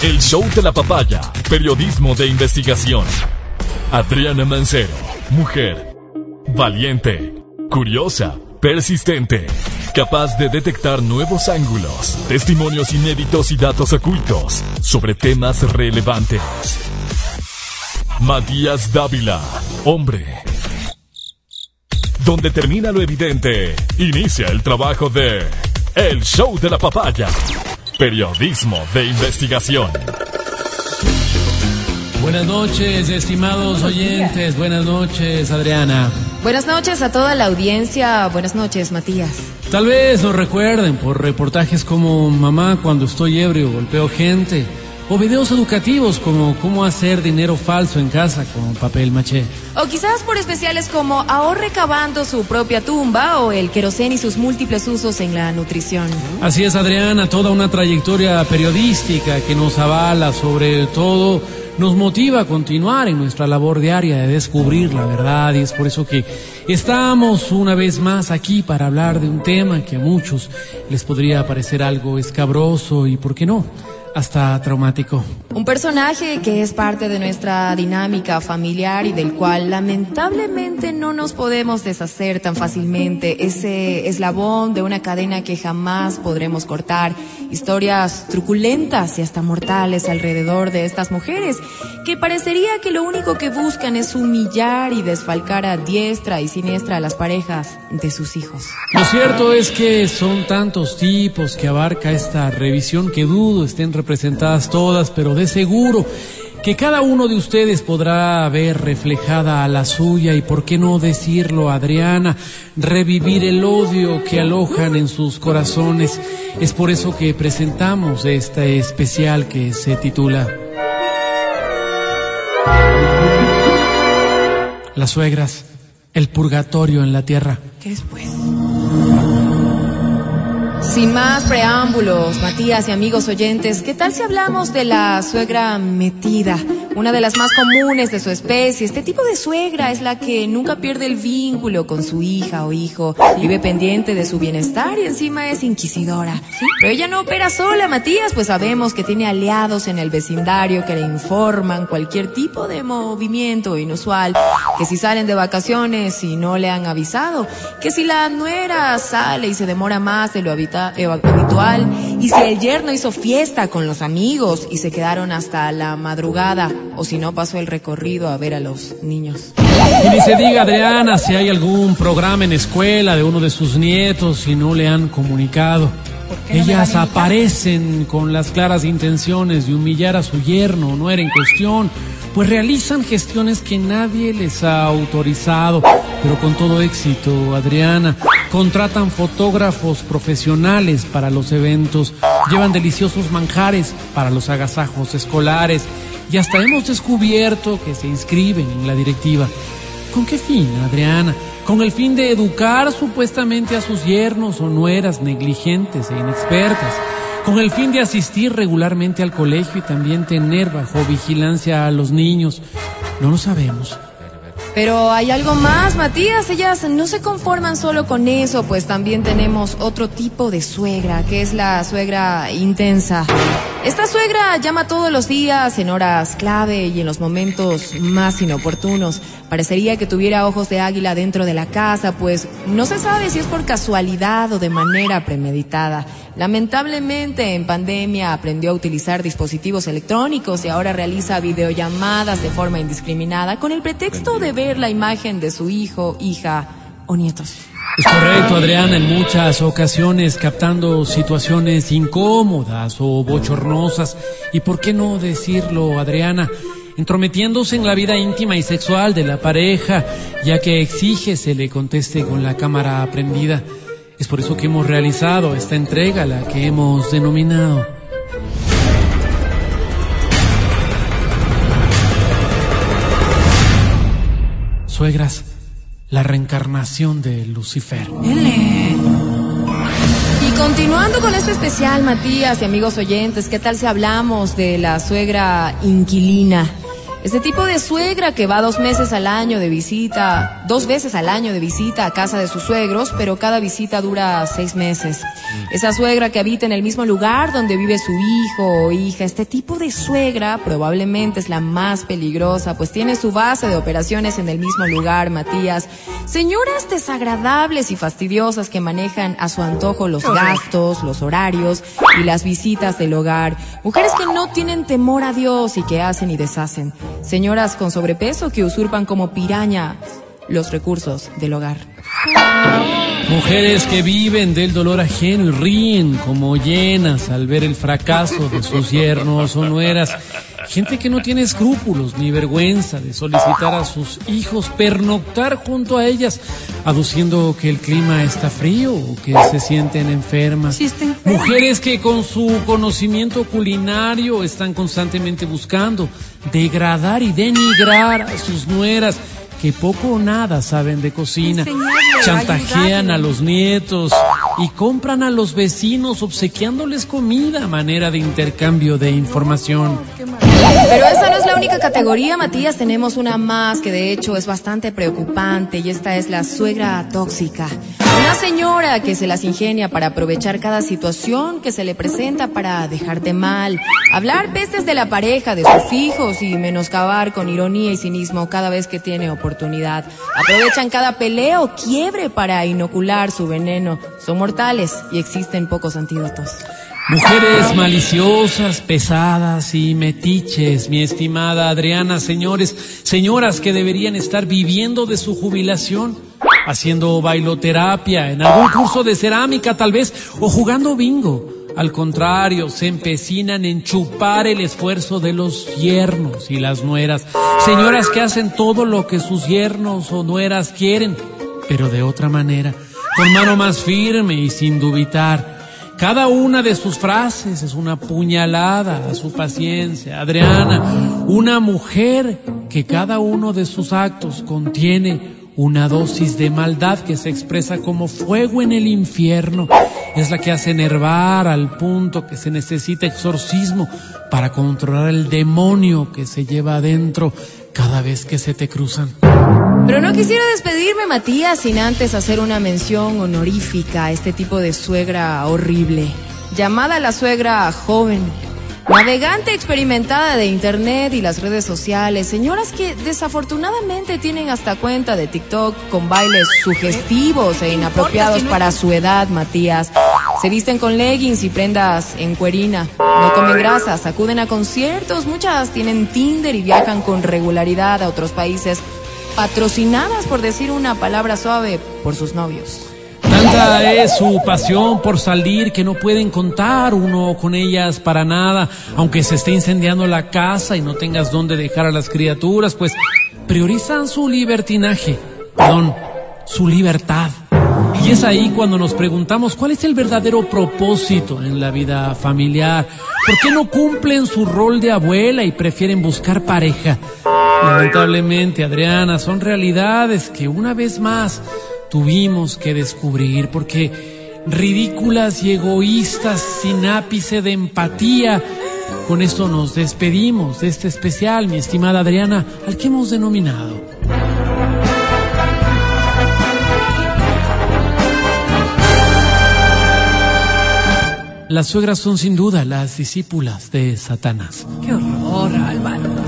El show de la papaya, periodismo de investigación. Adriana Mancero, mujer, valiente, curiosa, persistente, capaz de detectar nuevos ángulos, testimonios inéditos y datos ocultos sobre temas relevantes. Matías Dávila, hombre. Donde termina lo evidente, inicia el trabajo de El Show de la Papaya. Periodismo de investigación. Buenas noches, estimados oyentes. Buenas noches, Adriana. Buenas noches a toda la audiencia. Buenas noches, Matías. Tal vez nos recuerden por reportajes como Mamá cuando estoy ebrio golpeo gente o videos educativos como cómo hacer dinero falso en casa con papel maché. O quizás por especiales como ahorre cavando su propia tumba o el querosén y sus múltiples usos en la nutrición. Así es, Adriana, toda una trayectoria periodística que nos avala sobre todo nos motiva a continuar en nuestra labor diaria de descubrir la verdad y es por eso que estamos una vez más aquí para hablar de un tema que a muchos les podría parecer algo escabroso y, ¿por qué no?, hasta traumático. Un personaje que es parte de nuestra dinámica familiar y del cual lamentablemente no nos podemos deshacer tan fácilmente. Ese eslabón de una cadena que jamás podremos cortar. Historias truculentas y hasta mortales alrededor de estas mujeres que parecería que lo único que buscan es humillar y desfalcar a diestra y siniestra a las parejas de sus hijos. Lo cierto es que son tantos tipos que abarca esta revisión que dudo estén representadas todas, pero de seguro que cada uno de ustedes podrá ver reflejada a la suya y, por qué no decirlo, Adriana, revivir el odio que alojan en sus corazones. Es por eso que presentamos este especial que se titula Las suegras, el purgatorio en la tierra. ¿Qué después? Sin más preámbulos, Matías y amigos oyentes, ¿qué tal si hablamos de la suegra metida? Una de las más comunes de su especie. Este tipo de suegra es la que nunca pierde el vínculo con su hija o hijo, vive pendiente de su bienestar y encima es inquisidora. Pero ella no opera sola, Matías, pues sabemos que tiene aliados en el vecindario que le informan cualquier tipo de movimiento inusual, que si salen de vacaciones y no le han avisado, que si la nuera sale y se demora más de lo habitual, y si el yerno hizo fiesta con los amigos y se quedaron hasta la madrugada, o si no pasó el recorrido a ver a los niños. Y ni se diga, Adriana, si hay algún programa en escuela de uno de sus nietos y no le han comunicado. Ellas aparecen con las claras intenciones de humillar a su yerno, no era en cuestión, pues realizan gestiones que nadie les ha autorizado, pero con todo éxito, Adriana. Contratan fotógrafos profesionales para los eventos, llevan deliciosos manjares para los agasajos escolares y hasta hemos descubierto que se inscriben en la directiva. ¿Con qué fin, Adriana? Con el fin de educar supuestamente a sus yernos o nueras negligentes e inexpertas. Con el fin de asistir regularmente al colegio y también tener bajo vigilancia a los niños. No lo sabemos. Pero hay algo más, Matías. Ellas no se conforman solo con eso, pues también tenemos otro tipo de suegra, que es la suegra intensa. Esta suegra llama todos los días, en horas clave y en los momentos más inoportunos. Parecería que tuviera ojos de águila dentro de la casa, pues no se sabe si es por casualidad o de manera premeditada. Lamentablemente en pandemia aprendió a utilizar dispositivos electrónicos y ahora realiza videollamadas de forma indiscriminada con el pretexto de ver la imagen de su hijo, hija o nietos. Es correcto, Adriana, en muchas ocasiones captando situaciones incómodas o bochornosas. Y por qué no decirlo, Adriana, entrometiéndose en la vida íntima y sexual de la pareja, ya que exige se le conteste con la cámara prendida. Es por eso que hemos realizado esta entrega, la que hemos denominado Suegras, la reencarnación de Lucifer. Y continuando con este especial, Matías y amigos oyentes, ¿qué tal si hablamos de la suegra inquilina? Este tipo de suegra que va dos meses al año de visita, dos veces al año de visita a casa de sus suegros, pero cada visita dura seis meses. Esa suegra que habita en el mismo lugar donde vive su hijo o hija, este tipo de suegra probablemente es la más peligrosa, pues tiene su base de operaciones en el mismo lugar, Matías. Señoras desagradables y fastidiosas que manejan a su antojo los gastos, los horarios y las visitas del hogar. Mujeres que no tienen temor a Dios y que hacen y deshacen. Señoras con sobrepeso que usurpan como piraña los recursos del hogar. Mujeres que viven del dolor ajeno y ríen como llenas al ver el fracaso de sus yernos o nueras. Gente que no tiene escrúpulos ni vergüenza de solicitar a sus hijos pernoctar junto a ellas, aduciendo que el clima está frío o que se sienten enfermas. Mujeres que con su conocimiento culinario están constantemente buscando degradar y denigrar a sus nueras que poco o nada saben de cocina, chantajean a los nietos y compran a los vecinos obsequiándoles comida a manera de intercambio de información. Pero esa no es la única categoría, Matías. Tenemos una más que de hecho es bastante preocupante y esta es la suegra tóxica. Una señora que se las ingenia para aprovechar cada situación que se le presenta para dejarte mal, hablar pestes de la pareja, de sus hijos y menoscabar con ironía y cinismo cada vez que tiene oportunidad. Aprovechan cada pelea o quiebre para inocular su veneno. Son mortales y existen pocos antídotos. Mujeres maliciosas, pesadas y metiches, mi estimada Adriana, señores, señoras que deberían estar viviendo de su jubilación, haciendo bailoterapia, en algún curso de cerámica tal vez, o jugando bingo. Al contrario, se empecinan en chupar el esfuerzo de los yernos y las nueras. Señoras que hacen todo lo que sus yernos o nueras quieren, pero de otra manera, con mano más firme y sin dubitar. Cada una de sus frases es una puñalada a su paciencia. Adriana, una mujer que cada uno de sus actos contiene una dosis de maldad que se expresa como fuego en el infierno. Es la que hace enervar al punto que se necesita exorcismo para controlar el demonio que se lleva adentro cada vez que se te cruzan. Pero no quisiera despedirme, Matías, sin antes hacer una mención honorífica a este tipo de suegra horrible, llamada la suegra joven. Navegante experimentada de Internet y las redes sociales, señoras que desafortunadamente tienen hasta cuenta de TikTok con bailes sugestivos e inapropiados para su edad, Matías. Se visten con leggings y prendas en cuerina. No comen grasas, acuden a conciertos, muchas tienen Tinder y viajan con regularidad a otros países, patrocinadas, por decir una palabra suave, por sus novios. Es su pasión por salir que no pueden contar uno con ellas para nada, aunque se esté incendiando la casa y no tengas dónde dejar a las criaturas, pues priorizan su libertinaje, perdón, su libertad. Y es ahí cuando nos preguntamos cuál es el verdadero propósito en la vida familiar. ¿Por qué no cumplen su rol de abuela y prefieren buscar pareja? Lamentablemente, Adriana, son realidades que una vez más tuvimos que descubrir porque ridículas y egoístas sin ápice de empatía. Con esto nos despedimos de este especial, mi estimada Adriana, al que hemos denominado Las suegras son sin duda las discípulas de Satanás. Qué horror, Álvaro.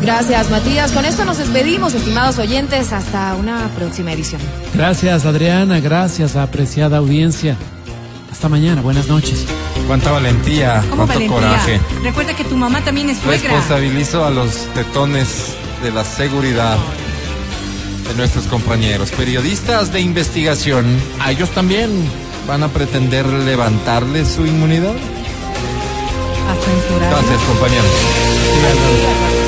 Gracias, Matías. Con esto nos despedimos, estimados oyentes. Hasta una próxima edición. Gracias, Adriana. Gracias, apreciada audiencia. Hasta mañana. Buenas noches. Cuánta valentía, cuánto coraje. Recuerda que tu mamá también es suegra. Responsabilizo a los tetones de la seguridad de nuestros compañeros, periodistas de investigación. A ellos también van a pretender levantarle su inmunidad? Gracias, compañeros.